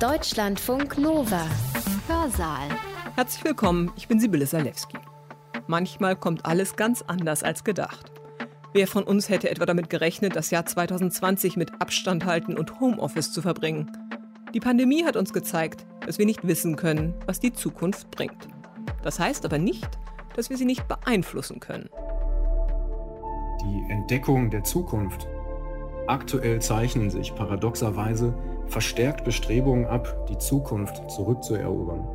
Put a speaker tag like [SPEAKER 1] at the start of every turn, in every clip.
[SPEAKER 1] Deutschlandfunk Nova. Hörsaal.
[SPEAKER 2] Herzlich willkommen, ich bin Sibylle Salewski. Manchmal kommt alles ganz anders als gedacht. Wer von uns hätte etwa damit gerechnet, das Jahr 2020 mit Abstand halten und Homeoffice zu verbringen? Die Pandemie hat uns gezeigt, dass wir nicht wissen können, was die Zukunft bringt. Das heißt aber nicht, dass wir sie nicht beeinflussen können.
[SPEAKER 3] Die Entdeckung der Zukunft. Aktuell zeichnen sich paradoxerweise verstärkt Bestrebungen ab, die Zukunft zurückzuerobern.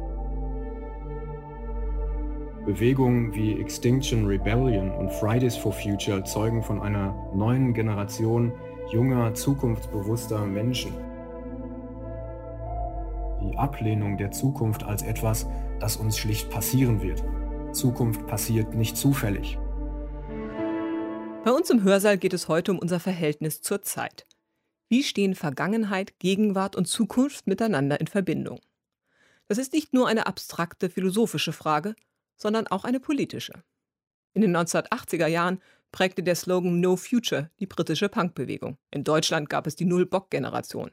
[SPEAKER 3] Bewegungen wie Extinction Rebellion und Fridays for Future zeugen von einer neuen Generation junger, zukunftsbewusster Menschen. Die Ablehnung der Zukunft als etwas, das uns schlicht passieren wird. Zukunft passiert nicht zufällig.
[SPEAKER 2] Bei uns im Hörsaal geht es heute um unser Verhältnis zur Zeit. Wie stehen Vergangenheit, Gegenwart und Zukunft miteinander in Verbindung? Das ist nicht nur eine abstrakte philosophische Frage, sondern auch eine politische. In den 1980er Jahren prägte der Slogan No Future die britische Punkbewegung. In Deutschland gab es die Null-Bock-Generation.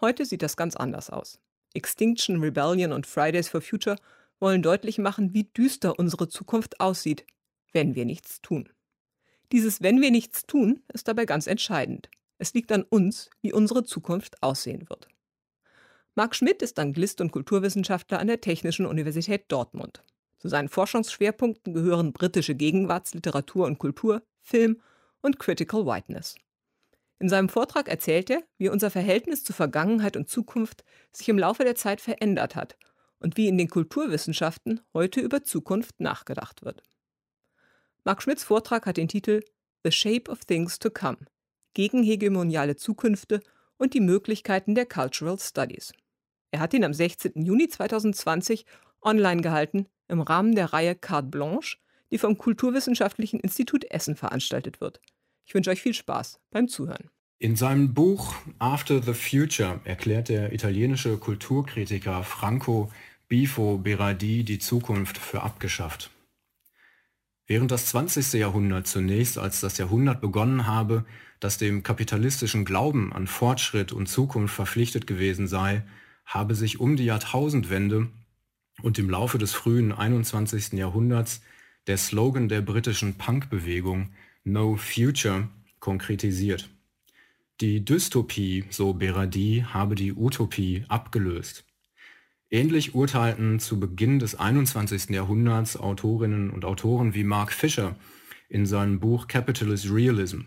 [SPEAKER 2] Heute sieht das ganz anders aus. Extinction Rebellion und Fridays for Future wollen deutlich machen, wie düster unsere Zukunft aussieht, wenn wir nichts tun. Dieses Wenn wir nichts tun ist dabei ganz entscheidend. Es liegt an uns, wie unsere Zukunft aussehen wird. Marc Schmidt ist Anglist und Kulturwissenschaftler an der Technischen Universität Dortmund. Zu seinen Forschungsschwerpunkten gehören britische Gegenwartsliteratur und Kultur, Film und Critical Whiteness. In seinem Vortrag erzählt er, wie unser Verhältnis zu Vergangenheit und Zukunft sich im Laufe der Zeit verändert hat und wie in den Kulturwissenschaften heute über Zukunft nachgedacht wird. Mark Schmidts Vortrag hat den Titel The Shape of Things to Come gegen hegemoniale Zukünfte und die Möglichkeiten der Cultural Studies. Er hat ihn am 16. Juni 2020 online gehalten im Rahmen der Reihe Carte Blanche, die vom Kulturwissenschaftlichen Institut Essen veranstaltet wird. Ich wünsche euch viel Spaß beim Zuhören.
[SPEAKER 3] In seinem Buch After the Future erklärt der italienische Kulturkritiker Franco Bifo Berardi die Zukunft für abgeschafft. Während das 20. Jahrhundert zunächst als das Jahrhundert begonnen habe, das dem kapitalistischen Glauben an Fortschritt und Zukunft verpflichtet gewesen sei, habe sich um die Jahrtausendwende und im Laufe des frühen 21. Jahrhunderts der Slogan der britischen Punkbewegung No Future konkretisiert. Die Dystopie, so Berardi, habe die Utopie abgelöst. Ähnlich urteilten zu Beginn des 21. Jahrhunderts Autorinnen und Autoren wie Mark Fisher in seinem Buch Capitalist Realism.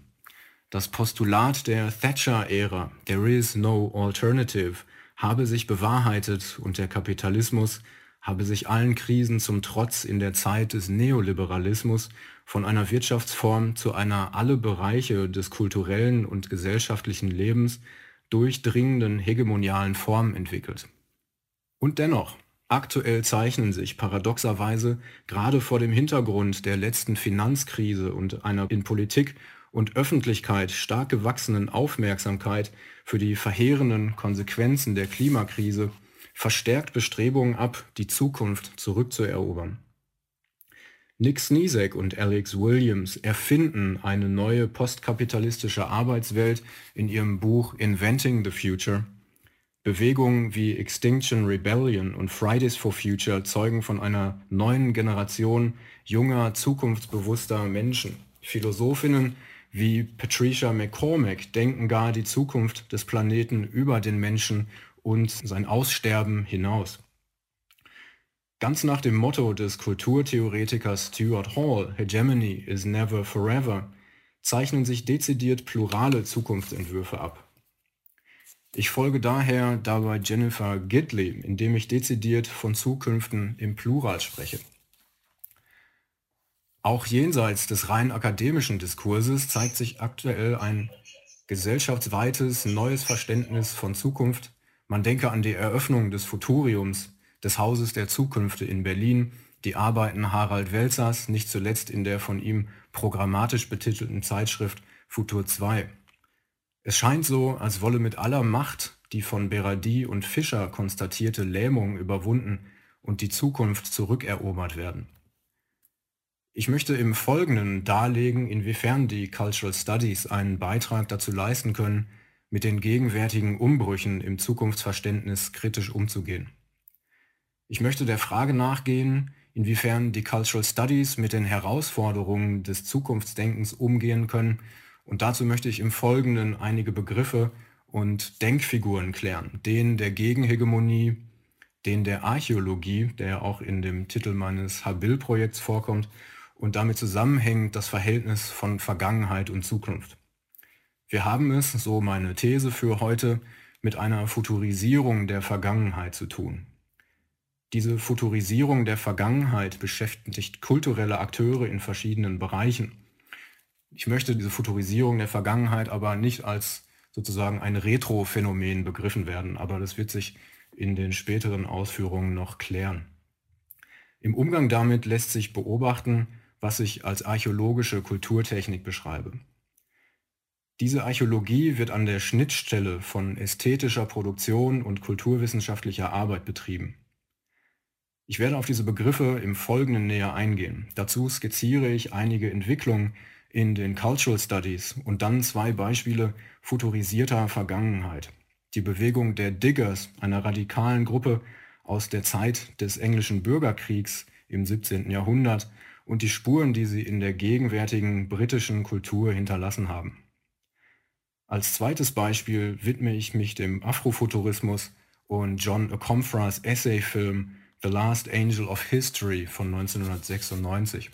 [SPEAKER 3] Das Postulat der Thatcher-Ära, There is no alternative, habe sich bewahrheitet und der Kapitalismus habe sich allen Krisen zum Trotz in der Zeit des Neoliberalismus von einer Wirtschaftsform zu einer alle Bereiche des kulturellen und gesellschaftlichen Lebens durchdringenden hegemonialen Form entwickelt. Und dennoch, aktuell zeichnen sich paradoxerweise gerade vor dem Hintergrund der letzten Finanzkrise und einer in Politik und Öffentlichkeit stark gewachsenen Aufmerksamkeit für die verheerenden Konsequenzen der Klimakrise verstärkt Bestrebungen ab, die Zukunft zurückzuerobern. Nick Sneezek und Alex Williams erfinden eine neue postkapitalistische Arbeitswelt in ihrem Buch Inventing the Future. Bewegungen wie Extinction Rebellion und Fridays for Future zeugen von einer neuen Generation junger, zukunftsbewusster Menschen. Philosophinnen wie Patricia McCormack denken gar die Zukunft des Planeten über den Menschen und sein Aussterben hinaus. Ganz nach dem Motto des Kulturtheoretikers Stuart Hall, Hegemony is never forever, zeichnen sich dezidiert plurale Zukunftsentwürfe ab. Ich folge daher dabei Jennifer Gidley, indem ich dezidiert von Zukünften im Plural spreche. Auch jenseits des rein akademischen Diskurses zeigt sich aktuell ein gesellschaftsweites neues Verständnis von Zukunft, man denke an die Eröffnung des Futuriums, des Hauses der Zukünfte in Berlin, die Arbeiten Harald Welzers, nicht zuletzt in der von ihm programmatisch betitelten Zeitschrift Futur 2. Es scheint so, als wolle mit aller Macht die von Berardi und Fischer konstatierte Lähmung überwunden und die Zukunft zurückerobert werden. Ich möchte im Folgenden darlegen, inwiefern die Cultural Studies einen Beitrag dazu leisten können, mit den gegenwärtigen Umbrüchen im Zukunftsverständnis kritisch umzugehen. Ich möchte der Frage nachgehen, inwiefern die Cultural Studies mit den Herausforderungen des Zukunftsdenkens umgehen können und dazu möchte ich im Folgenden einige Begriffe und Denkfiguren klären, den der Gegenhegemonie, den der Archäologie, der auch in dem Titel meines Habil-Projekts vorkommt, und damit zusammenhängt das Verhältnis von Vergangenheit und Zukunft. Wir haben es, so meine These für heute, mit einer Futurisierung der Vergangenheit zu tun. Diese Futurisierung der Vergangenheit beschäftigt kulturelle Akteure in verschiedenen Bereichen. Ich möchte diese Futurisierung der Vergangenheit aber nicht als sozusagen ein Retro-Phänomen begriffen werden, aber das wird sich in den späteren Ausführungen noch klären. Im Umgang damit lässt sich beobachten, was ich als archäologische Kulturtechnik beschreibe. Diese Archäologie wird an der Schnittstelle von ästhetischer Produktion und kulturwissenschaftlicher Arbeit betrieben. Ich werde auf diese Begriffe im Folgenden näher eingehen. Dazu skizziere ich einige Entwicklungen in den Cultural Studies und dann zwei Beispiele futurisierter Vergangenheit. Die Bewegung der Diggers, einer radikalen Gruppe aus der Zeit des englischen Bürgerkriegs im 17. Jahrhundert, und die Spuren, die sie in der gegenwärtigen britischen Kultur hinterlassen haben. Als zweites Beispiel widme ich mich dem Afrofuturismus und John Akomfras Essayfilm The Last Angel of History von 1996.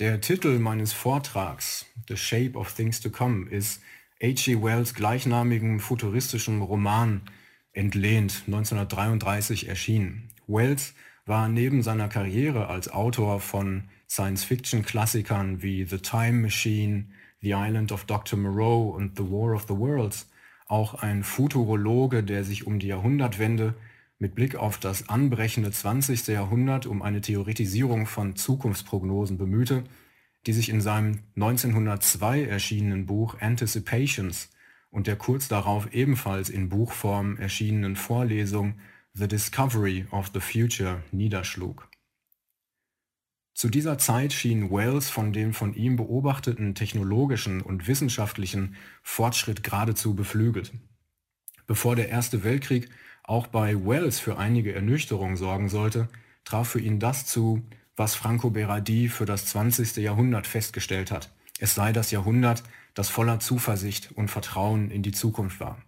[SPEAKER 3] Der Titel meines Vortrags, The Shape of Things to Come, ist H.G. Wells gleichnamigen futuristischen Roman entlehnt, 1933 erschienen. Wells war neben seiner Karriere als Autor von Science-Fiction-Klassikern wie The Time Machine, The Island of Dr. Moreau und The War of the Worlds auch ein Futurologe, der sich um die Jahrhundertwende mit Blick auf das anbrechende 20. Jahrhundert um eine Theoretisierung von Zukunftsprognosen bemühte, die sich in seinem 1902 erschienenen Buch Anticipations und der kurz darauf ebenfalls in Buchform erschienenen Vorlesung The Discovery of the Future niederschlug. Zu dieser Zeit schien Wells von dem von ihm beobachteten technologischen und wissenschaftlichen Fortschritt geradezu beflügelt. Bevor der Erste Weltkrieg auch bei Wells für einige Ernüchterung sorgen sollte, traf für ihn das zu, was Franco Berardi für das 20. Jahrhundert festgestellt hat. Es sei das Jahrhundert, das voller Zuversicht und Vertrauen in die Zukunft war.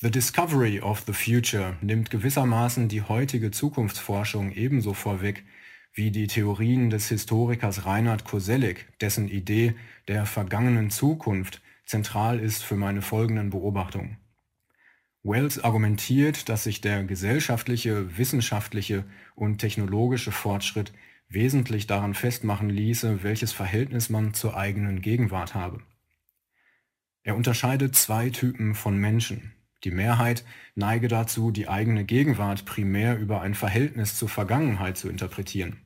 [SPEAKER 3] The Discovery of the Future nimmt gewissermaßen die heutige Zukunftsforschung ebenso vorweg wie die Theorien des Historikers Reinhard Koselleck, dessen Idee der vergangenen Zukunft zentral ist für meine folgenden Beobachtungen. Wells argumentiert, dass sich der gesellschaftliche, wissenschaftliche und technologische Fortschritt wesentlich daran festmachen ließe, welches Verhältnis man zur eigenen Gegenwart habe. Er unterscheidet zwei Typen von Menschen, die Mehrheit neige dazu, die eigene Gegenwart primär über ein Verhältnis zur Vergangenheit zu interpretieren.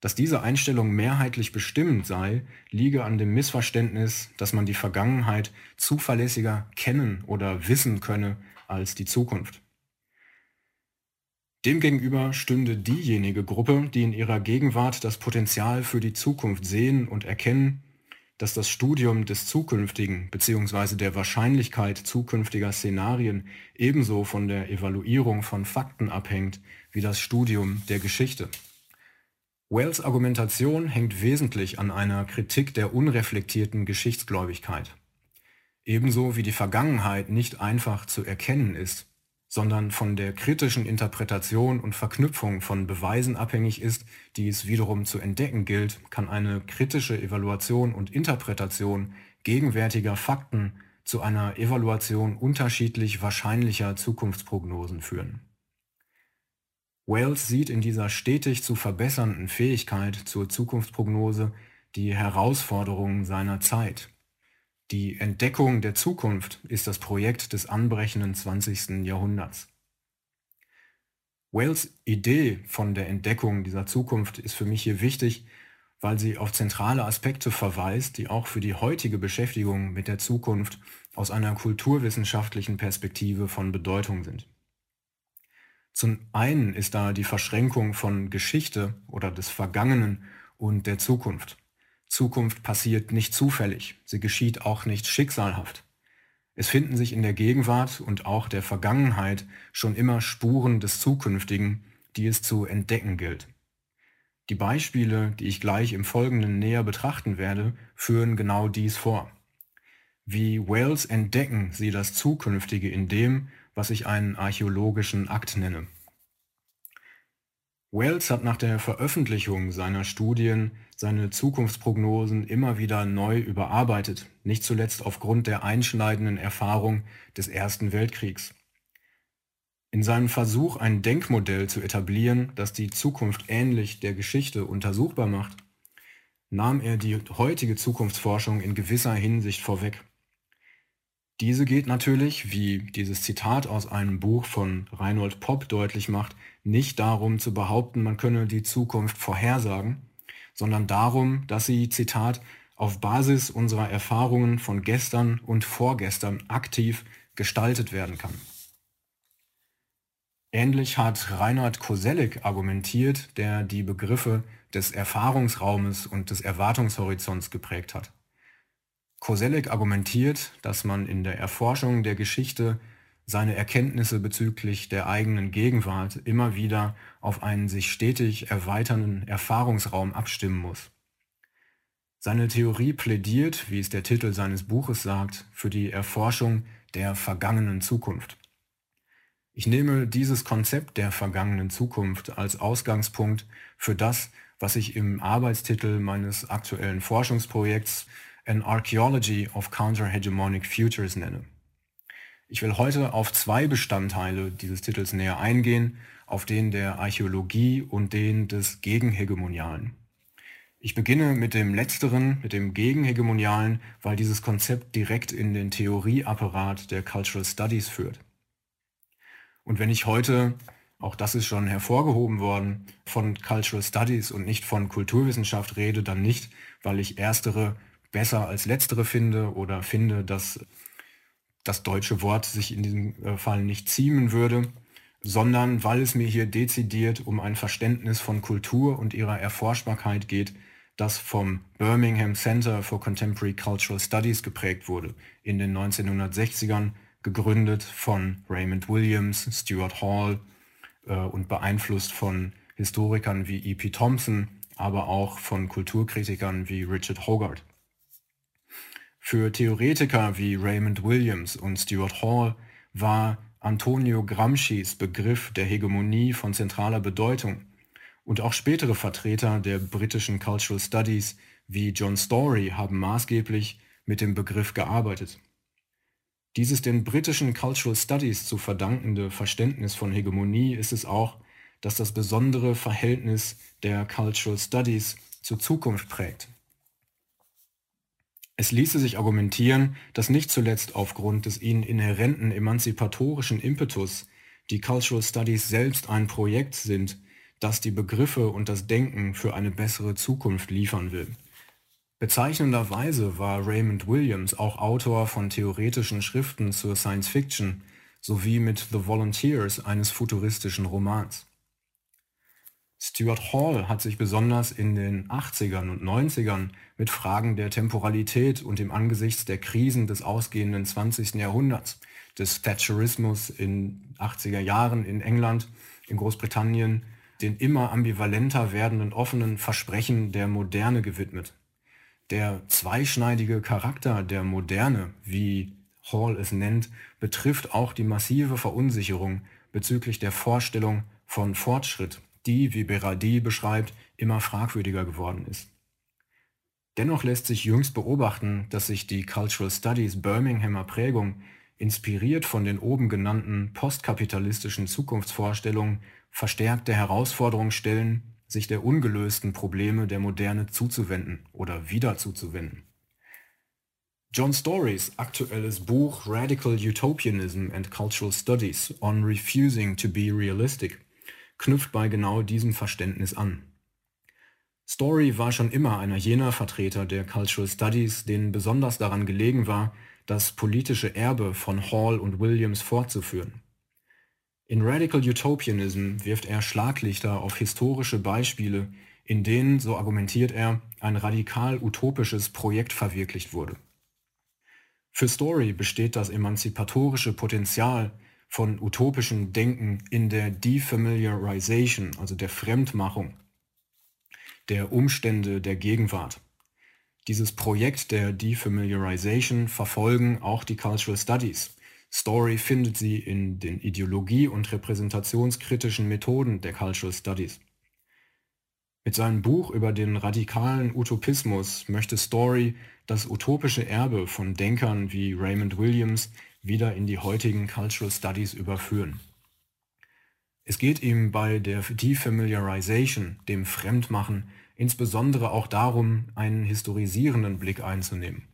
[SPEAKER 3] Dass diese Einstellung mehrheitlich bestimmend sei, liege an dem Missverständnis, dass man die Vergangenheit zuverlässiger kennen oder wissen könne als die Zukunft. Demgegenüber stünde diejenige Gruppe, die in ihrer Gegenwart das Potenzial für die Zukunft sehen und erkennen dass das Studium des Zukünftigen bzw. der Wahrscheinlichkeit zukünftiger Szenarien ebenso von der Evaluierung von Fakten abhängt wie das Studium der Geschichte. Wells Argumentation hängt wesentlich an einer Kritik der unreflektierten Geschichtsgläubigkeit. Ebenso wie die Vergangenheit nicht einfach zu erkennen ist, sondern von der kritischen Interpretation und Verknüpfung von Beweisen abhängig ist, die es wiederum zu entdecken gilt, kann eine kritische Evaluation und Interpretation gegenwärtiger Fakten zu einer Evaluation unterschiedlich wahrscheinlicher Zukunftsprognosen führen. Wells sieht in dieser stetig zu verbessernden Fähigkeit zur Zukunftsprognose die Herausforderungen seiner Zeit die Entdeckung der Zukunft ist das Projekt des anbrechenden 20. Jahrhunderts. Wells Idee von der Entdeckung dieser Zukunft ist für mich hier wichtig, weil sie auf zentrale Aspekte verweist, die auch für die heutige Beschäftigung mit der Zukunft aus einer kulturwissenschaftlichen Perspektive von Bedeutung sind. Zum einen ist da die Verschränkung von Geschichte oder des Vergangenen und der Zukunft. Zukunft passiert nicht zufällig, sie geschieht auch nicht schicksalhaft. Es finden sich in der Gegenwart und auch der Vergangenheit schon immer Spuren des Zukünftigen, die es zu entdecken gilt. Die Beispiele, die ich gleich im Folgenden näher betrachten werde, führen genau dies vor. Wie Wells entdecken sie das Zukünftige in dem, was ich einen archäologischen Akt nenne. Wells hat nach der Veröffentlichung seiner Studien seine Zukunftsprognosen immer wieder neu überarbeitet, nicht zuletzt aufgrund der einschneidenden Erfahrung des Ersten Weltkriegs. In seinem Versuch, ein Denkmodell zu etablieren, das die Zukunft ähnlich der Geschichte untersuchbar macht, nahm er die heutige Zukunftsforschung in gewisser Hinsicht vorweg. Diese geht natürlich, wie dieses Zitat aus einem Buch von Reinhold Popp deutlich macht, nicht darum zu behaupten, man könne die Zukunft vorhersagen, sondern darum, dass sie, Zitat, auf Basis unserer Erfahrungen von gestern und vorgestern aktiv gestaltet werden kann. Ähnlich hat Reinhard Koselleck argumentiert, der die Begriffe des Erfahrungsraumes und des Erwartungshorizonts geprägt hat. Koselleck argumentiert, dass man in der Erforschung der Geschichte seine Erkenntnisse bezüglich der eigenen Gegenwart immer wieder auf einen sich stetig erweiternden Erfahrungsraum abstimmen muss. Seine Theorie plädiert, wie es der Titel seines Buches sagt, für die Erforschung der vergangenen Zukunft. Ich nehme dieses Konzept der vergangenen Zukunft als Ausgangspunkt für das, was ich im Arbeitstitel meines aktuellen Forschungsprojekts An Archaeology of Counter-Hegemonic Futures nenne. Ich will heute auf zwei Bestandteile dieses Titels näher eingehen, auf den der Archäologie und den des Gegenhegemonialen. Ich beginne mit dem letzteren, mit dem Gegenhegemonialen, weil dieses Konzept direkt in den Theorieapparat der Cultural Studies führt. Und wenn ich heute, auch das ist schon hervorgehoben worden, von Cultural Studies und nicht von Kulturwissenschaft rede, dann nicht, weil ich erstere besser als letztere finde oder finde, dass das deutsche Wort sich in diesem äh, Fall nicht ziemen würde, sondern weil es mir hier dezidiert um ein Verständnis von Kultur und ihrer Erforschbarkeit geht, das vom Birmingham Center for Contemporary Cultural Studies geprägt wurde, in den 1960ern, gegründet von Raymond Williams, Stuart Hall äh, und beeinflusst von Historikern wie E.P. Thompson, aber auch von Kulturkritikern wie Richard Hogarth. Für Theoretiker wie Raymond Williams und Stuart Hall war Antonio Gramscis Begriff der Hegemonie von zentraler Bedeutung und auch spätere Vertreter der britischen Cultural Studies wie John Story haben maßgeblich mit dem Begriff gearbeitet. Dieses den britischen Cultural Studies zu verdankende Verständnis von Hegemonie ist es auch, dass das besondere Verhältnis der Cultural Studies zur Zukunft prägt. Es ließe sich argumentieren, dass nicht zuletzt aufgrund des ihnen inhärenten emanzipatorischen Impetus die Cultural Studies selbst ein Projekt sind, das die Begriffe und das Denken für eine bessere Zukunft liefern will. Bezeichnenderweise war Raymond Williams auch Autor von theoretischen Schriften zur Science Fiction sowie mit The Volunteers eines futuristischen Romans. Stuart Hall hat sich besonders in den 80ern und 90ern mit Fragen der Temporalität und dem Angesichts der Krisen des ausgehenden 20. Jahrhunderts, des Thatcherismus in 80er Jahren in England, in Großbritannien, den immer ambivalenter werdenden offenen Versprechen der Moderne gewidmet. Der zweischneidige Charakter der Moderne, wie Hall es nennt, betrifft auch die massive Verunsicherung bezüglich der Vorstellung von Fortschritt die, wie Berardi beschreibt, immer fragwürdiger geworden ist. Dennoch lässt sich jüngst beobachten, dass sich die Cultural Studies Birminghamer Prägung, inspiriert von den oben genannten postkapitalistischen Zukunftsvorstellungen, verstärkt der Herausforderung stellen, sich der ungelösten Probleme der Moderne zuzuwenden oder wieder zuzuwenden. John Storys aktuelles Buch Radical Utopianism and Cultural Studies on Refusing to be Realistic knüpft bei genau diesem Verständnis an. Story war schon immer einer jener Vertreter der Cultural Studies, denen besonders daran gelegen war, das politische Erbe von Hall und Williams fortzuführen. In Radical Utopianism wirft er Schlaglichter auf historische Beispiele, in denen, so argumentiert er, ein radikal utopisches Projekt verwirklicht wurde. Für Story besteht das emanzipatorische Potenzial von utopischem Denken in der Defamiliarization, also der Fremdmachung der Umstände der Gegenwart. Dieses Projekt der Defamiliarization verfolgen auch die Cultural Studies. Story findet sie in den ideologie- und repräsentationskritischen Methoden der Cultural Studies. Mit seinem Buch über den radikalen Utopismus möchte Story das utopische Erbe von Denkern wie Raymond Williams wieder in die heutigen Cultural Studies überführen. Es geht ihm bei der Defamiliarization, dem Fremdmachen, insbesondere auch darum, einen historisierenden Blick einzunehmen,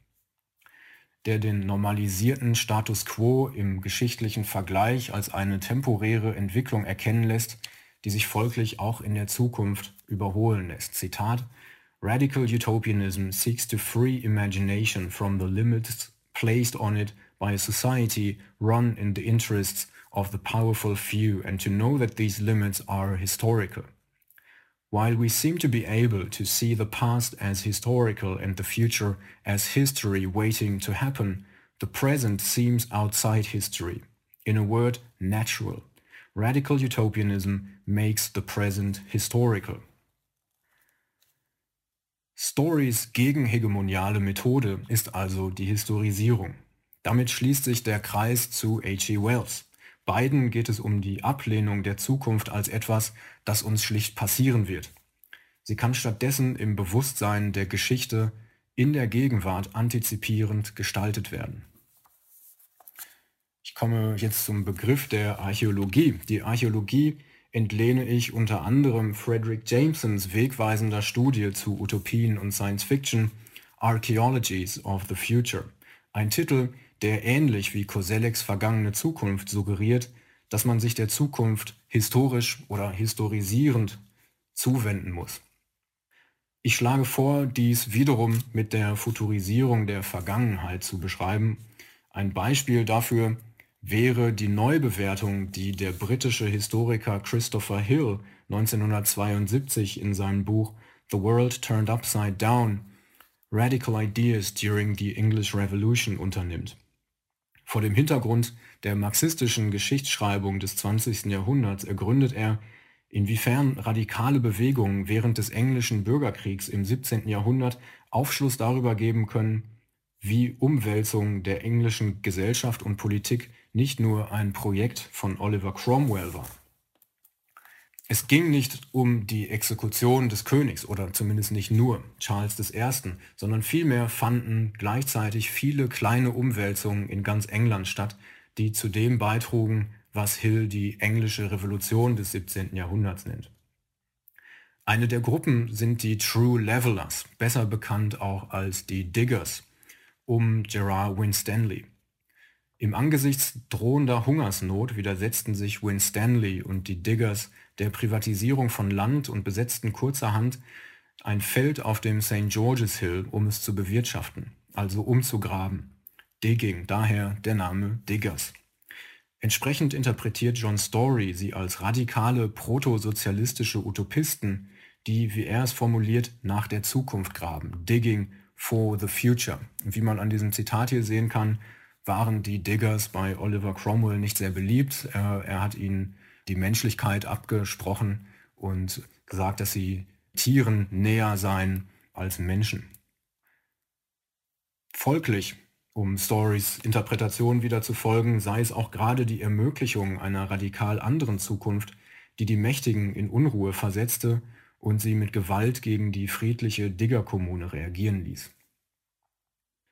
[SPEAKER 3] der den normalisierten Status quo im geschichtlichen Vergleich als eine temporäre Entwicklung erkennen lässt, die sich folglich auch in der Zukunft überholen lässt. Zitat Radical utopianism seeks to free imagination from the limits placed on it by a society run in the interests of the powerful few and to know that these limits are historical. While we seem to be able to see the past as historical and the future as history waiting to happen, the present seems outside history. In a word, natural. Radical utopianism makes the present historical. Stories gegen hegemoniale Methode ist also die Historisierung. Damit schließt sich der Kreis zu H.G. Wells. Beiden geht es um die Ablehnung der Zukunft als etwas, das uns schlicht passieren wird. Sie kann stattdessen im Bewusstsein der Geschichte in der Gegenwart antizipierend gestaltet werden. Ich komme jetzt zum Begriff der Archäologie. Die Archäologie entlehne ich unter anderem Frederick Jamesons wegweisender Studie zu Utopien und Science Fiction Archaeologies of the Future. Ein Titel, der ähnlich wie Kosellecks vergangene Zukunft suggeriert, dass man sich der Zukunft historisch oder historisierend zuwenden muss. Ich schlage vor, dies wiederum mit der Futurisierung der Vergangenheit zu beschreiben. Ein Beispiel dafür wäre die Neubewertung, die der britische Historiker Christopher Hill 1972 in seinem Buch The World Turned Upside Down Radical Ideas During the English Revolution unternimmt. Vor dem Hintergrund der marxistischen Geschichtsschreibung des 20. Jahrhunderts ergründet er, inwiefern radikale Bewegungen während des englischen Bürgerkriegs im 17. Jahrhundert Aufschluss darüber geben können, wie Umwälzung der englischen Gesellschaft und Politik nicht nur ein Projekt von Oliver Cromwell war. Es ging nicht um die Exekution des Königs oder zumindest nicht nur Charles I., sondern vielmehr fanden gleichzeitig viele kleine Umwälzungen in ganz England statt, die zu dem beitrugen, was Hill die englische Revolution des 17. Jahrhunderts nennt. Eine der Gruppen sind die True Levelers, besser bekannt auch als die Diggers, um Gerard Winstanley. Im Angesichts drohender Hungersnot widersetzten sich Winstanley und die Diggers der Privatisierung von Land und besetzten kurzerhand ein Feld auf dem St. George's Hill, um es zu bewirtschaften, also umzugraben. Digging, daher der Name Diggers. Entsprechend interpretiert John Story sie als radikale protosozialistische Utopisten, die, wie er es formuliert, nach der Zukunft graben. Digging for the future. wie man an diesem Zitat hier sehen kann, waren die Diggers bei Oliver Cromwell nicht sehr beliebt. Er, er hat ihnen die Menschlichkeit abgesprochen und gesagt, dass sie Tieren näher seien als Menschen. Folglich, um Stories Interpretation wieder zu folgen, sei es auch gerade die Ermöglichung einer radikal anderen Zukunft, die die Mächtigen in Unruhe versetzte und sie mit Gewalt gegen die friedliche Diggerkommune reagieren ließ.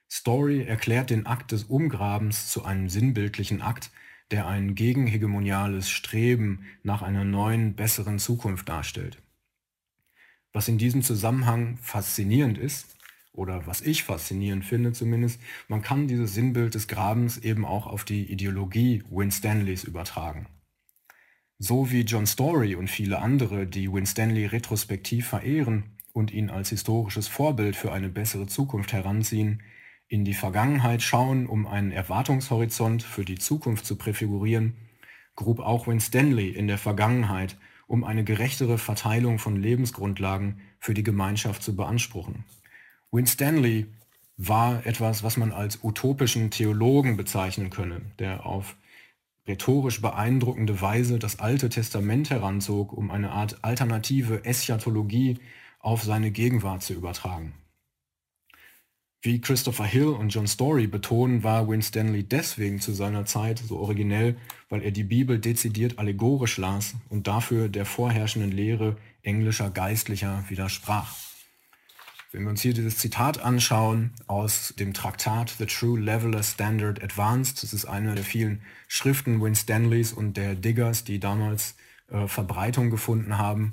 [SPEAKER 3] Story erklärt den Akt des Umgrabens zu einem sinnbildlichen Akt, der ein gegenhegemoniales Streben nach einer neuen, besseren Zukunft darstellt. Was in diesem Zusammenhang faszinierend ist, oder was ich faszinierend finde zumindest, man kann dieses Sinnbild des Grabens eben auch auf die Ideologie Winstanleys übertragen. So wie John Story und viele andere, die Winstanley retrospektiv verehren und ihn als historisches Vorbild für eine bessere Zukunft heranziehen, in die Vergangenheit schauen, um einen Erwartungshorizont für die Zukunft zu präfigurieren, grub auch Winstanley in der Vergangenheit, um eine gerechtere Verteilung von Lebensgrundlagen für die Gemeinschaft zu beanspruchen. Winstanley war etwas, was man als utopischen Theologen bezeichnen könne, der auf rhetorisch beeindruckende Weise das Alte Testament heranzog, um eine Art alternative Eschatologie auf seine Gegenwart zu übertragen. Wie Christopher Hill und John Story betonen, war Winstanley deswegen zu seiner Zeit so originell, weil er die Bibel dezidiert allegorisch las und dafür der vorherrschenden Lehre englischer Geistlicher widersprach. Wenn wir uns hier dieses Zitat anschauen aus dem Traktat The True Leveler Standard Advanced, das ist eine der vielen Schriften Winstanleys und der Diggers, die damals äh, Verbreitung gefunden haben.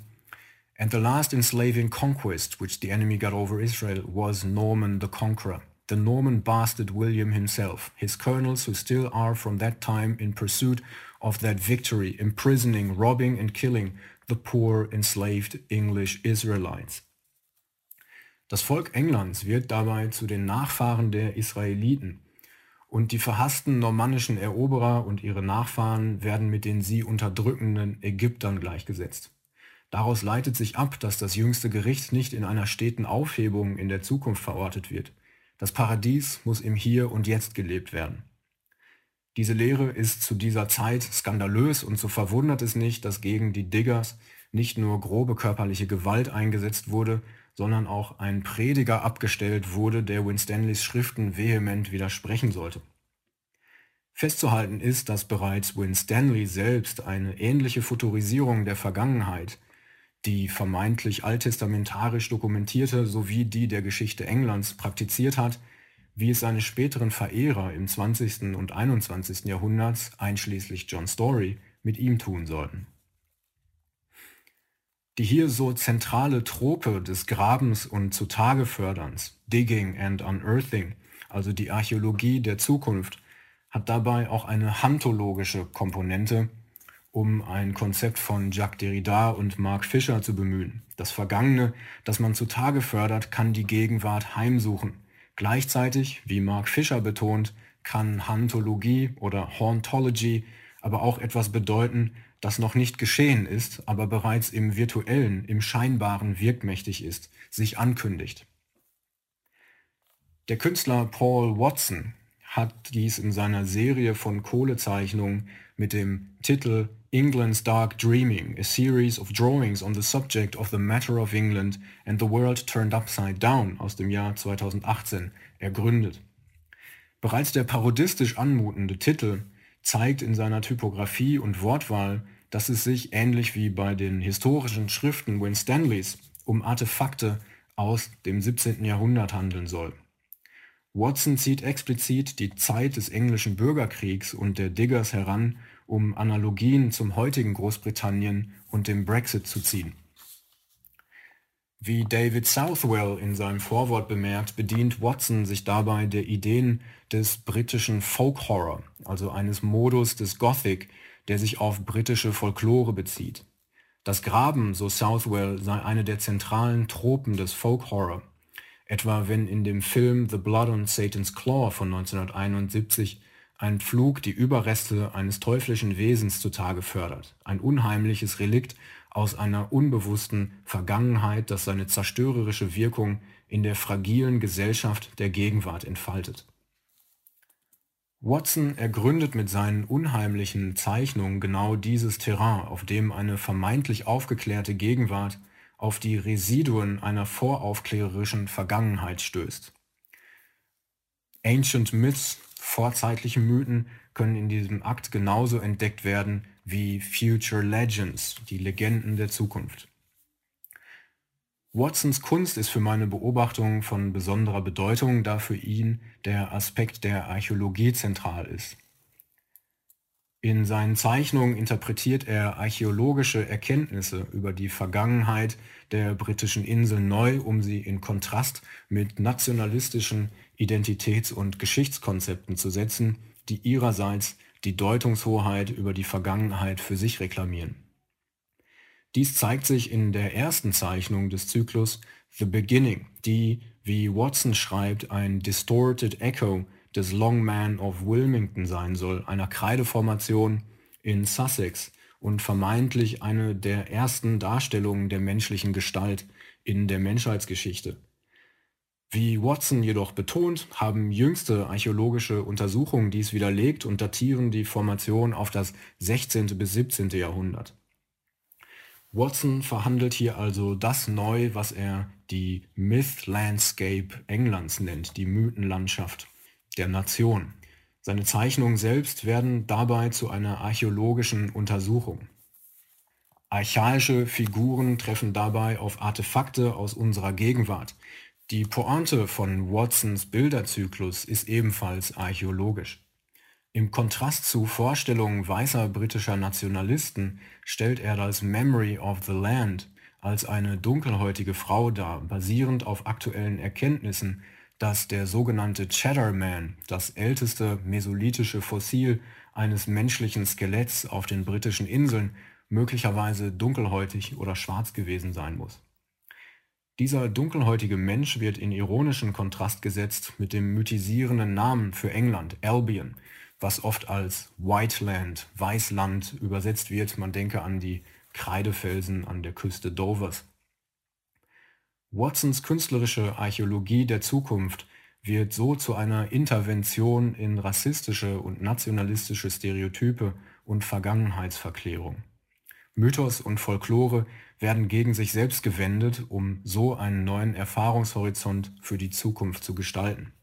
[SPEAKER 3] And the last enslaving conquest which the enemy got over Israel was Norman the Conqueror, the Norman bastard William himself, his colonels who still are from that time in pursuit of that victory, imprisoning, robbing and killing the poor enslaved English Israelites. Das Volk Englands wird dabei zu den Nachfahren der Israeliten und die verhassten normannischen Eroberer und ihre Nachfahren werden mit den sie unterdrückenden Ägyptern gleichgesetzt. Daraus leitet sich ab, dass das jüngste Gericht nicht in einer steten Aufhebung in der Zukunft verortet wird. Das Paradies muss im Hier und Jetzt gelebt werden. Diese Lehre ist zu dieser Zeit skandalös und so verwundert es nicht, dass gegen die Diggers nicht nur grobe körperliche Gewalt eingesetzt wurde, sondern auch ein Prediger abgestellt wurde, der Winstanleys Schriften vehement widersprechen sollte. Festzuhalten ist, dass bereits Winstanley selbst eine ähnliche Futurisierung der Vergangenheit, die vermeintlich alttestamentarisch dokumentierte sowie die der Geschichte Englands praktiziert hat, wie es seine späteren Verehrer im 20. und 21. Jahrhundert, einschließlich John Story, mit ihm tun sollten. Die hier so zentrale Trope des Grabens und Zutageförderns, Digging and Unearthing, also die Archäologie der Zukunft, hat dabei auch eine hantologische Komponente, um ein Konzept von Jacques Derrida und Mark Fisher zu bemühen. Das Vergangene, das man zutage fördert, kann die Gegenwart heimsuchen. Gleichzeitig, wie Mark Fisher betont, kann Hantologie oder Hauntology aber auch etwas bedeuten, das noch nicht geschehen ist, aber bereits im virtuellen, im scheinbaren wirkmächtig ist, sich ankündigt. Der Künstler Paul Watson hat dies in seiner Serie von Kohlezeichnungen mit dem Titel England's Dark Dreaming, a series of drawings on the subject of the matter of England and the world turned upside down aus dem Jahr 2018 ergründet. Bereits der parodistisch anmutende Titel zeigt in seiner Typografie und Wortwahl, dass es sich ähnlich wie bei den historischen Schriften Winstanleys um Artefakte aus dem 17. Jahrhundert handeln soll. Watson zieht explizit die Zeit des englischen Bürgerkriegs und der Diggers heran, um Analogien zum heutigen Großbritannien und dem Brexit zu ziehen. Wie David Southwell in seinem Vorwort bemerkt, bedient Watson sich dabei der Ideen des britischen Folk Horror, also eines Modus des Gothic, der sich auf britische Folklore bezieht. Das Graben, so Southwell, sei eine der zentralen Tropen des Folk Horror, etwa wenn in dem Film The Blood on Satan's Claw von 1971 ein Pflug die Überreste eines teuflischen Wesens zutage fördert, ein unheimliches Relikt aus einer unbewussten Vergangenheit, das seine zerstörerische Wirkung in der fragilen Gesellschaft der Gegenwart entfaltet. Watson ergründet mit seinen unheimlichen Zeichnungen genau dieses Terrain, auf dem eine vermeintlich aufgeklärte Gegenwart auf die Residuen einer voraufklärerischen Vergangenheit stößt. Ancient Myths, vorzeitliche Mythen, können in diesem Akt genauso entdeckt werden wie Future Legends, die Legenden der Zukunft. Watsons Kunst ist für meine Beobachtung von besonderer Bedeutung, da für ihn der Aspekt der Archäologie zentral ist. In seinen Zeichnungen interpretiert er archäologische Erkenntnisse über die Vergangenheit der britischen Insel neu, um sie in Kontrast mit nationalistischen Identitäts- und Geschichtskonzepten zu setzen, die ihrerseits die Deutungshoheit über die Vergangenheit für sich reklamieren. Dies zeigt sich in der ersten Zeichnung des Zyklus The Beginning, die, wie Watson schreibt, ein distorted echo des Long Man of Wilmington sein soll, einer Kreideformation in Sussex und vermeintlich eine der ersten Darstellungen der menschlichen Gestalt in der Menschheitsgeschichte. Wie Watson jedoch betont, haben jüngste archäologische Untersuchungen dies widerlegt und datieren die Formation auf das 16. bis 17. Jahrhundert. Watson verhandelt hier also das neu, was er die Myth Landscape Englands nennt, die Mythenlandschaft der Nation. Seine Zeichnungen selbst werden dabei zu einer archäologischen Untersuchung. Archaische Figuren treffen dabei auf Artefakte aus unserer Gegenwart, die Pointe von Watsons Bilderzyklus ist ebenfalls archäologisch. Im Kontrast zu Vorstellungen weißer britischer Nationalisten stellt er das Memory of the Land als eine dunkelhäutige Frau dar, basierend auf aktuellen Erkenntnissen, dass der sogenannte Cheddar Man, das älteste mesolithische Fossil eines menschlichen Skeletts auf den britischen Inseln, möglicherweise dunkelhäutig oder schwarz gewesen sein muss dieser dunkelhäutige Mensch wird in ironischen Kontrast gesetzt mit dem mythisierenden Namen für England, Albion, was oft als Whiteland, Weißland übersetzt wird. Man denke an die Kreidefelsen an der Küste Dovers. Watsons künstlerische Archäologie der Zukunft wird so zu einer Intervention in rassistische und nationalistische Stereotype und Vergangenheitsverklärung. Mythos und Folklore werden gegen sich selbst gewendet, um so einen neuen Erfahrungshorizont für die Zukunft zu gestalten.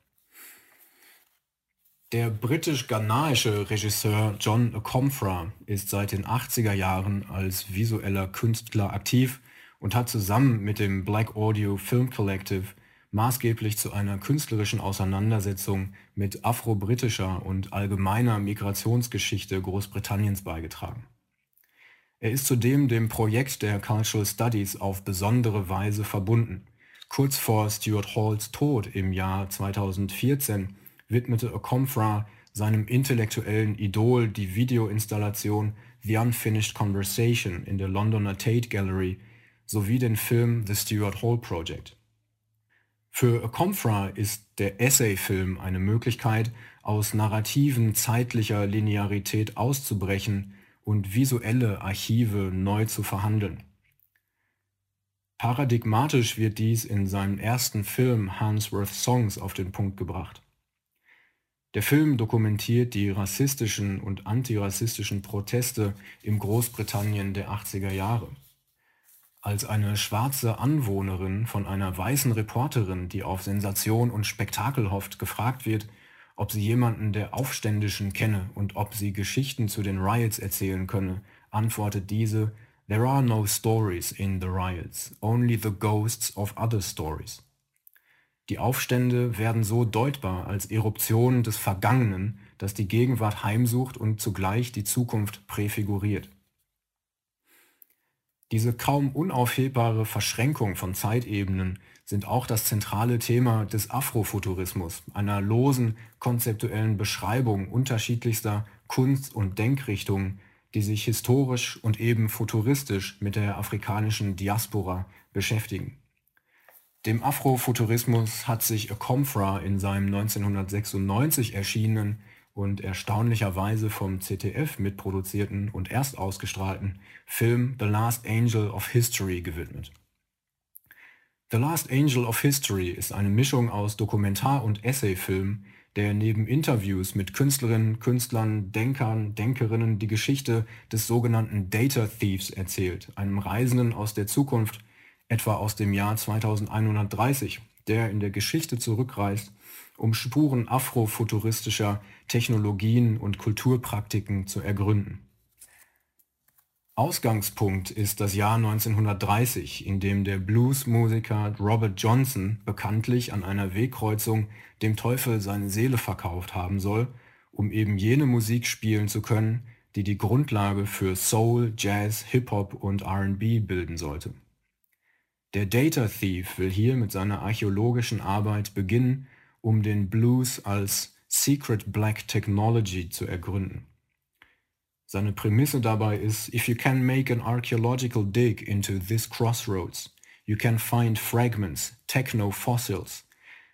[SPEAKER 3] Der britisch-ghanaische Regisseur John Akomfra ist seit den 80er Jahren als visueller Künstler aktiv und hat zusammen mit dem Black Audio Film Collective maßgeblich zu einer künstlerischen Auseinandersetzung mit afro-britischer und allgemeiner Migrationsgeschichte Großbritanniens beigetragen. Er ist zudem dem Projekt der Cultural Studies auf besondere Weise verbunden. Kurz vor Stuart Halls Tod im Jahr 2014 widmete Okomfra seinem intellektuellen Idol die Videoinstallation The Unfinished Conversation in der Londoner Tate Gallery sowie den Film The Stuart Hall Project. Für Okomfra ist der Essay-Film eine Möglichkeit, aus narrativen zeitlicher Linearität auszubrechen und visuelle Archive neu zu verhandeln. Paradigmatisch wird dies in seinem ersten Film Hansworth Songs auf den Punkt gebracht. Der Film dokumentiert die rassistischen und antirassistischen Proteste im Großbritannien der 80er Jahre. Als eine schwarze Anwohnerin von einer weißen Reporterin, die auf Sensation und Spektakel hofft, gefragt wird, ob sie jemanden der Aufständischen kenne und ob sie Geschichten zu den Riots erzählen könne, antwortet diese, There are no stories in the riots, only the ghosts of other stories. Die Aufstände werden so deutbar als Eruptionen des Vergangenen, das die Gegenwart heimsucht und zugleich die Zukunft präfiguriert. Diese kaum unaufhebbare Verschränkung von Zeitebenen sind auch das zentrale Thema des Afrofuturismus, einer losen konzeptuellen Beschreibung unterschiedlichster Kunst- und Denkrichtungen, die sich historisch und eben futuristisch mit der afrikanischen Diaspora beschäftigen. Dem Afrofuturismus hat sich Akomfra in seinem 1996 erschienenen und erstaunlicherweise vom ZDF mitproduzierten und erst ausgestrahlten Film The Last Angel of History gewidmet. The Last Angel of History ist eine Mischung aus Dokumentar- und Essayfilm, der neben Interviews mit Künstlerinnen, Künstlern, Denkern, Denkerinnen die Geschichte des sogenannten Data Thieves erzählt, einem Reisenden aus der Zukunft, etwa aus dem Jahr 2130, der in der Geschichte zurückreist, um Spuren afrofuturistischer Technologien und Kulturpraktiken zu ergründen. Ausgangspunkt ist das Jahr 1930, in dem der Bluesmusiker Robert Johnson bekanntlich an einer Wegkreuzung dem Teufel seine Seele verkauft haben soll, um eben jene Musik spielen zu können, die die Grundlage für Soul, Jazz, Hip-Hop und RB bilden sollte. Der Data Thief will hier mit seiner archäologischen Arbeit beginnen, um den Blues als Secret Black Technology zu ergründen. Seine Prämisse dabei ist, if you can make an archaeological dig into this crossroads, you can find fragments, techno-fossils.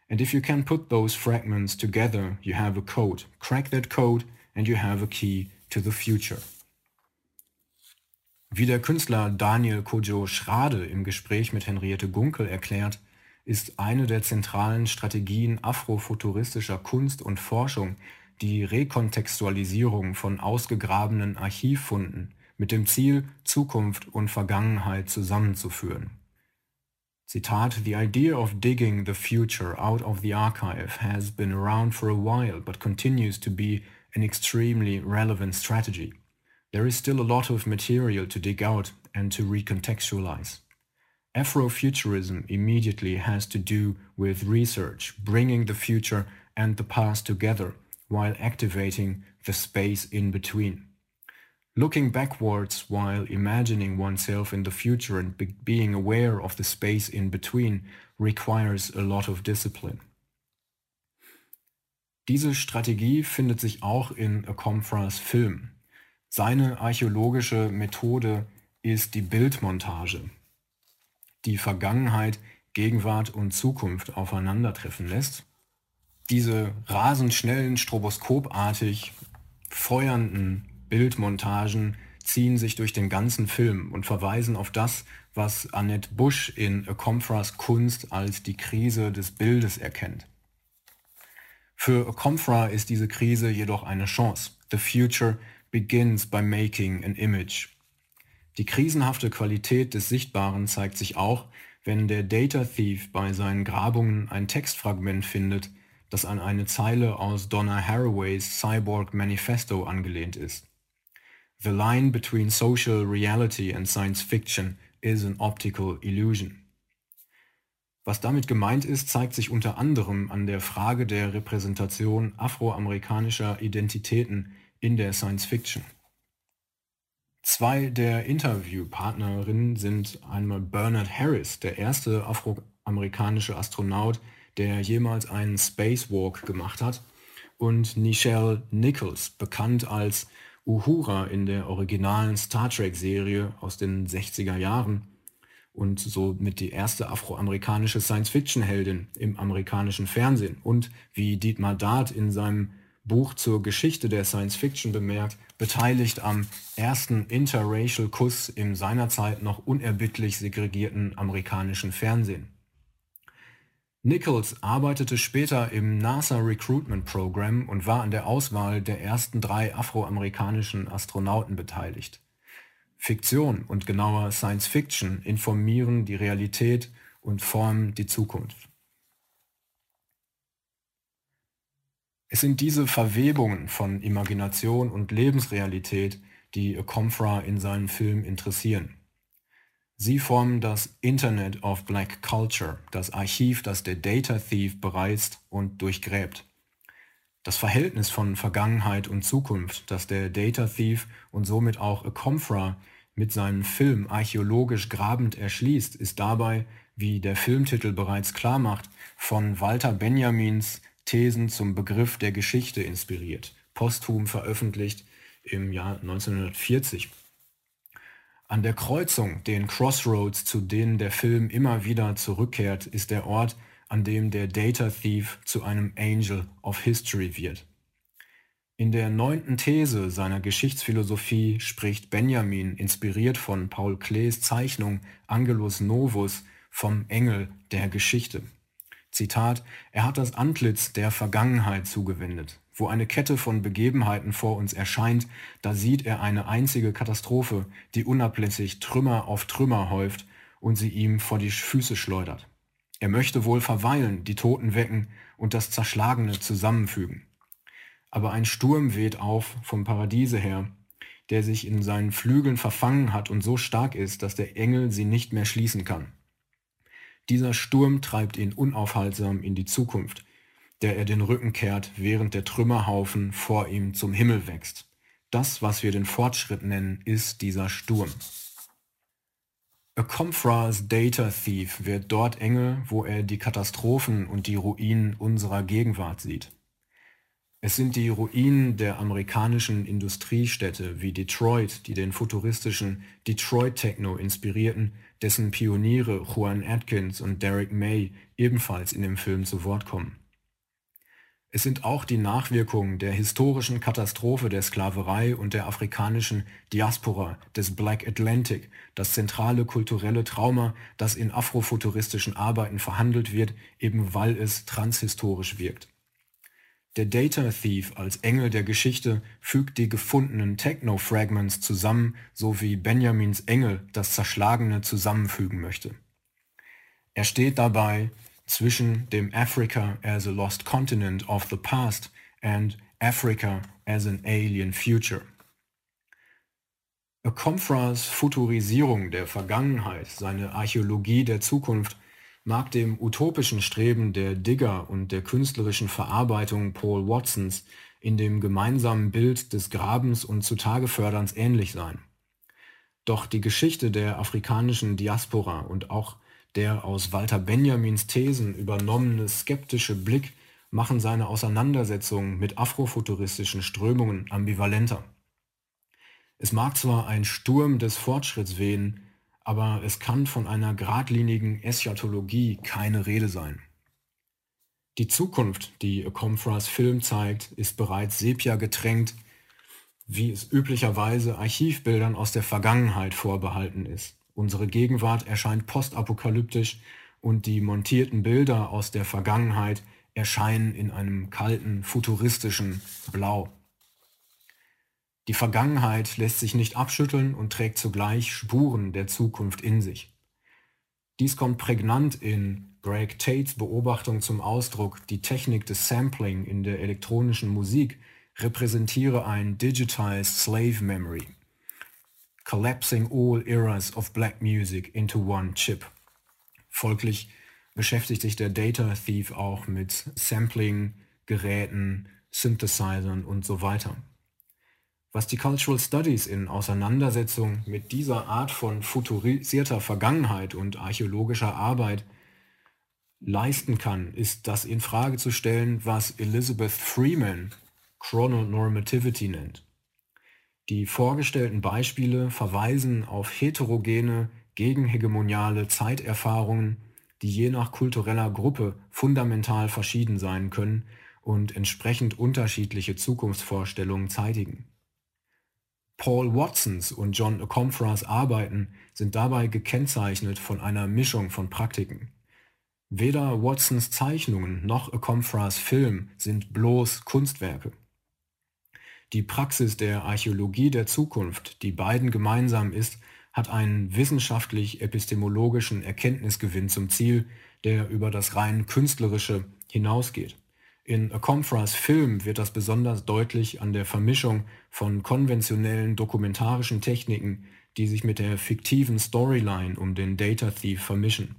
[SPEAKER 3] And if you can put those fragments together, you have a code. Crack that code and you have a key to the future. Wie der Künstler Daniel Kojo Schrade im Gespräch mit Henriette Gunkel erklärt, ist eine der zentralen Strategien afrofuturistischer Kunst und Forschung die Rekontextualisierung von ausgegrabenen Archivfunden mit dem Ziel, Zukunft und Vergangenheit zusammenzuführen. Zitat, The idea of digging the future out of the archive has been around for a while but continues to be an extremely relevant strategy. There is still a lot of material to dig out and to recontextualize. Afrofuturism immediately has to do with research, bringing the future and the past together while activating the space in between. Looking backwards while imagining oneself in the future and be being aware of the space in between requires a lot of discipline. Diese Strategie findet sich auch in Akomfras Film. Seine archäologische Methode ist die Bildmontage, die Vergangenheit, Gegenwart und Zukunft aufeinandertreffen lässt. Diese rasend schnellen, stroboskopartig feuernden Bildmontagen ziehen sich durch den ganzen Film und verweisen auf das, was Annette Busch in A Comfras Kunst als die Krise des Bildes erkennt. Für Comfra ist diese Krise jedoch eine Chance. The future begins by making an image. Die krisenhafte Qualität des Sichtbaren zeigt sich auch, wenn der Data Thief bei seinen Grabungen ein Textfragment findet, das an eine Zeile aus Donna Haraways Cyborg Manifesto angelehnt ist. The line between social reality and science fiction is an optical illusion. Was damit gemeint ist, zeigt sich unter anderem an der Frage der Repräsentation afroamerikanischer Identitäten in der Science Fiction. Zwei der Interviewpartnerinnen sind einmal Bernard Harris, der erste afroamerikanische Astronaut, der jemals einen Spacewalk gemacht hat, und Nichelle Nichols, bekannt als Uhura in der originalen Star Trek-Serie aus den 60er Jahren und somit die erste afroamerikanische Science-Fiction-Heldin im amerikanischen Fernsehen und wie Dietmar Dart in seinem Buch zur Geschichte der Science Fiction bemerkt, beteiligt am ersten interracial Kuss im seinerzeit noch unerbittlich segregierten amerikanischen Fernsehen. Nichols arbeitete später im NASA Recruitment Program und war an der Auswahl der ersten drei afroamerikanischen Astronauten beteiligt. Fiktion und genauer Science Fiction informieren die Realität und formen die Zukunft. Es sind diese Verwebungen von Imagination und Lebensrealität, die Comfra in seinem Film interessieren. Sie formen das Internet of Black Culture, das Archiv, das der Data Thief bereist und durchgräbt. Das Verhältnis von Vergangenheit und Zukunft, das der Data Thief und somit auch Comfra mit seinem Film archäologisch grabend erschließt, ist dabei, wie der Filmtitel bereits klar macht, von Walter Benjamins Thesen zum Begriff der Geschichte inspiriert, posthum veröffentlicht im Jahr 1940. An der Kreuzung, den Crossroads, zu denen der Film immer wieder zurückkehrt, ist der Ort, an dem der Data Thief zu einem Angel of History wird. In der neunten These seiner Geschichtsphilosophie spricht Benjamin, inspiriert von Paul Klees Zeichnung Angelus Novus, vom Engel der Geschichte. Zitat, er hat das Antlitz der Vergangenheit zugewendet. Wo eine Kette von Begebenheiten vor uns erscheint, da sieht er eine einzige Katastrophe, die unablässig Trümmer auf Trümmer häuft und sie ihm vor die Füße schleudert. Er möchte wohl verweilen, die Toten wecken und das Zerschlagene zusammenfügen. Aber ein Sturm weht auf vom Paradiese her, der sich in seinen Flügeln verfangen hat und so stark ist, dass der Engel sie nicht mehr schließen kann. Dieser Sturm treibt ihn unaufhaltsam in die Zukunft, der er den Rücken kehrt, während der Trümmerhaufen vor ihm zum Himmel wächst. Das, was wir den Fortschritt nennen, ist dieser Sturm. A Comfra's Data Thief wird dort Engel, wo er die Katastrophen und die Ruinen unserer Gegenwart sieht. Es sind die Ruinen der amerikanischen Industriestädte wie Detroit, die den futuristischen Detroit Techno inspirierten, dessen Pioniere Juan Atkins und Derek May ebenfalls in dem Film zu Wort kommen. Es sind auch die Nachwirkungen der historischen Katastrophe der Sklaverei und der afrikanischen Diaspora des Black Atlantic, das zentrale kulturelle Trauma, das in afrofuturistischen Arbeiten verhandelt wird, eben weil es transhistorisch wirkt. Der Data Thief als Engel der Geschichte fügt die gefundenen Techno-Fragments zusammen, so wie Benjamins Engel das Zerschlagene zusammenfügen möchte. Er steht dabei zwischen dem Africa as a lost continent of the past and Africa as an alien future. Okomfras Futurisierung der Vergangenheit, seine Archäologie der Zukunft, mag dem utopischen Streben der Digger und der künstlerischen Verarbeitung Paul Watsons in dem gemeinsamen Bild des Grabens und Zutageförderns ähnlich sein. Doch die Geschichte der afrikanischen Diaspora und auch der aus Walter Benjamins Thesen übernommene skeptische Blick machen seine Auseinandersetzung mit afrofuturistischen Strömungen ambivalenter. Es mag zwar ein Sturm des Fortschritts wehen, aber es kann von einer geradlinigen Eschatologie keine Rede sein. Die Zukunft, die Comfras Film zeigt, ist bereits sepia getränkt, wie es üblicherweise Archivbildern aus der Vergangenheit vorbehalten ist. Unsere Gegenwart erscheint postapokalyptisch und die montierten Bilder aus der Vergangenheit erscheinen in einem kalten, futuristischen Blau. Die Vergangenheit lässt sich nicht abschütteln und trägt zugleich Spuren der Zukunft in sich. Dies kommt prägnant in Greg Tates Beobachtung zum Ausdruck, die Technik des Sampling in der elektronischen Musik repräsentiere ein Digitized Slave Memory collapsing all eras of black music into one chip. Folglich beschäftigt sich der Data Thief auch mit Sampling, Geräten, Synthesizern und so weiter. Was die Cultural Studies in Auseinandersetzung mit dieser Art von futurisierter Vergangenheit und archäologischer Arbeit leisten kann, ist das in Frage zu stellen, was Elizabeth Freeman Chrononormativity nennt. Die vorgestellten Beispiele verweisen auf heterogene, gegenhegemoniale Zeiterfahrungen, die je nach kultureller Gruppe fundamental verschieden sein können und entsprechend unterschiedliche Zukunftsvorstellungen zeitigen. Paul Watsons und John Okomfras Arbeiten sind dabei gekennzeichnet von einer Mischung von Praktiken. Weder Watsons Zeichnungen noch Okomfras Film sind bloß Kunstwerke. Die Praxis der Archäologie der Zukunft, die beiden gemeinsam ist, hat einen wissenschaftlich-epistemologischen Erkenntnisgewinn zum Ziel, der über das rein künstlerische hinausgeht. In Acomfras Film wird das besonders deutlich an der Vermischung von konventionellen dokumentarischen Techniken, die sich mit der fiktiven Storyline um den Data Thief vermischen.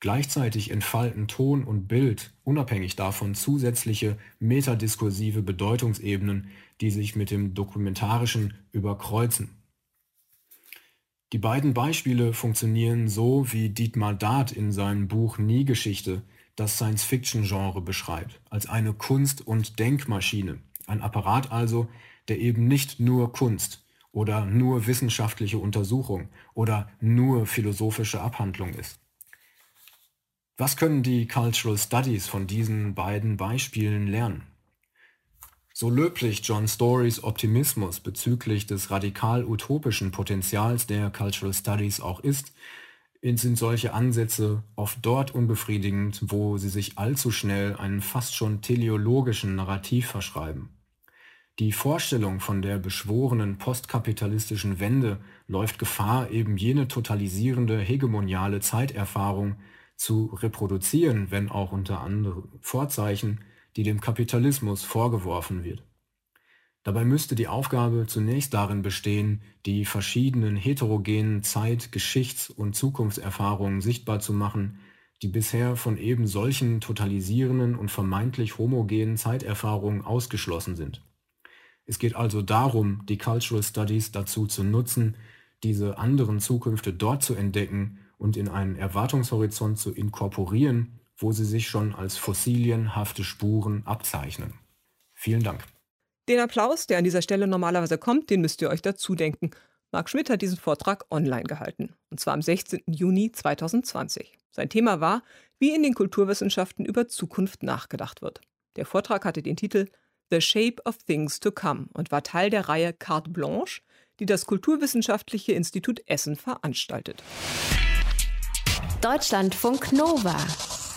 [SPEAKER 3] Gleichzeitig entfalten Ton und Bild unabhängig davon zusätzliche metadiskursive Bedeutungsebenen, die sich mit dem Dokumentarischen überkreuzen. Die beiden Beispiele funktionieren so, wie Dietmar Dart in seinem Buch Nie-Geschichte das Science-Fiction-Genre beschreibt, als eine Kunst- und Denkmaschine, ein Apparat also, der eben nicht nur Kunst oder nur wissenschaftliche Untersuchung oder nur philosophische Abhandlung ist. Was können die Cultural Studies von diesen beiden Beispielen lernen? So löblich John Storys Optimismus bezüglich des radikal-utopischen Potenzials der Cultural Studies auch ist, sind solche Ansätze oft dort unbefriedigend, wo sie sich allzu schnell einem fast schon teleologischen Narrativ verschreiben. Die Vorstellung von der beschworenen postkapitalistischen Wende läuft Gefahr, eben jene totalisierende hegemoniale Zeiterfahrung zu reproduzieren, wenn auch unter anderen Vorzeichen, die dem Kapitalismus vorgeworfen wird. Dabei müsste die Aufgabe zunächst darin bestehen, die verschiedenen heterogenen Zeit-, Geschichts- und Zukunftserfahrungen sichtbar zu machen, die bisher von eben solchen totalisierenden und vermeintlich homogenen Zeiterfahrungen ausgeschlossen sind. Es geht also darum, die Cultural Studies dazu zu nutzen, diese anderen Zukünfte dort zu entdecken, und in einen Erwartungshorizont zu inkorporieren, wo sie sich schon als fossilienhafte Spuren abzeichnen. Vielen Dank.
[SPEAKER 2] Den Applaus, der an dieser Stelle normalerweise kommt, den müsst ihr euch dazu denken. Marc Schmidt hat diesen Vortrag online gehalten, und zwar am 16. Juni 2020. Sein Thema war, wie in den Kulturwissenschaften über Zukunft nachgedacht wird. Der Vortrag hatte den Titel The Shape of Things to Come und war Teil der Reihe Carte Blanche, die das Kulturwissenschaftliche Institut Essen veranstaltet.
[SPEAKER 1] Deutschlandfunk Nova